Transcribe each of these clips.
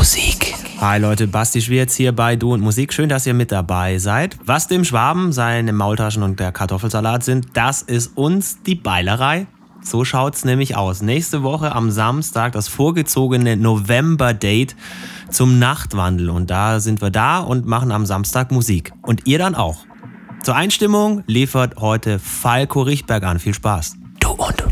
Musik. Hi Leute, Basti Schwierz hier bei Du und Musik. Schön, dass ihr mit dabei seid. Was dem Schwaben seine Maultaschen und der Kartoffelsalat sind, das ist uns die Beilerei. So schaut's nämlich aus. Nächste Woche am Samstag das vorgezogene November-Date zum Nachtwandel. Und da sind wir da und machen am Samstag Musik. Und ihr dann auch. Zur Einstimmung liefert heute Falco Richtberg an. Viel Spaß. Du und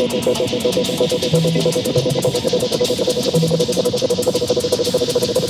頑張れ!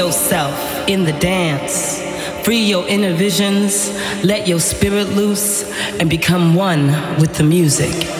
Yourself in the dance. Free your inner visions, let your spirit loose, and become one with the music.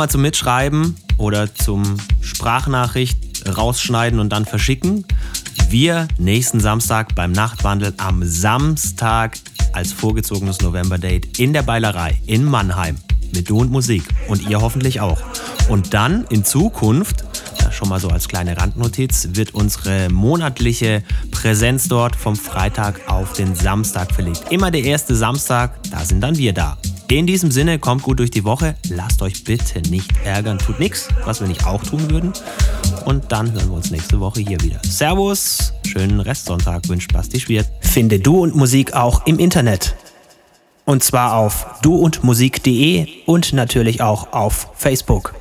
Nochmal zum Mitschreiben oder zum Sprachnachricht rausschneiden und dann verschicken. Wir nächsten Samstag beim Nachtwandel am Samstag als vorgezogenes November-Date in der Beilerei in Mannheim mit Du und Musik und ihr hoffentlich auch. Und dann in Zukunft, schon mal so als kleine Randnotiz, wird unsere monatliche Präsenz dort vom Freitag auf den Samstag verlegt. Immer der erste Samstag, da sind dann wir da. In diesem Sinne, kommt gut durch die Woche. Lasst euch bitte nicht ärgern. Tut nichts, was wir nicht auch tun würden. Und dann hören wir uns nächste Woche hier wieder. Servus, schönen Restsonntag wünscht Basti Schwert. Finde Du und Musik auch im Internet. Und zwar auf duundmusik.de und natürlich auch auf Facebook.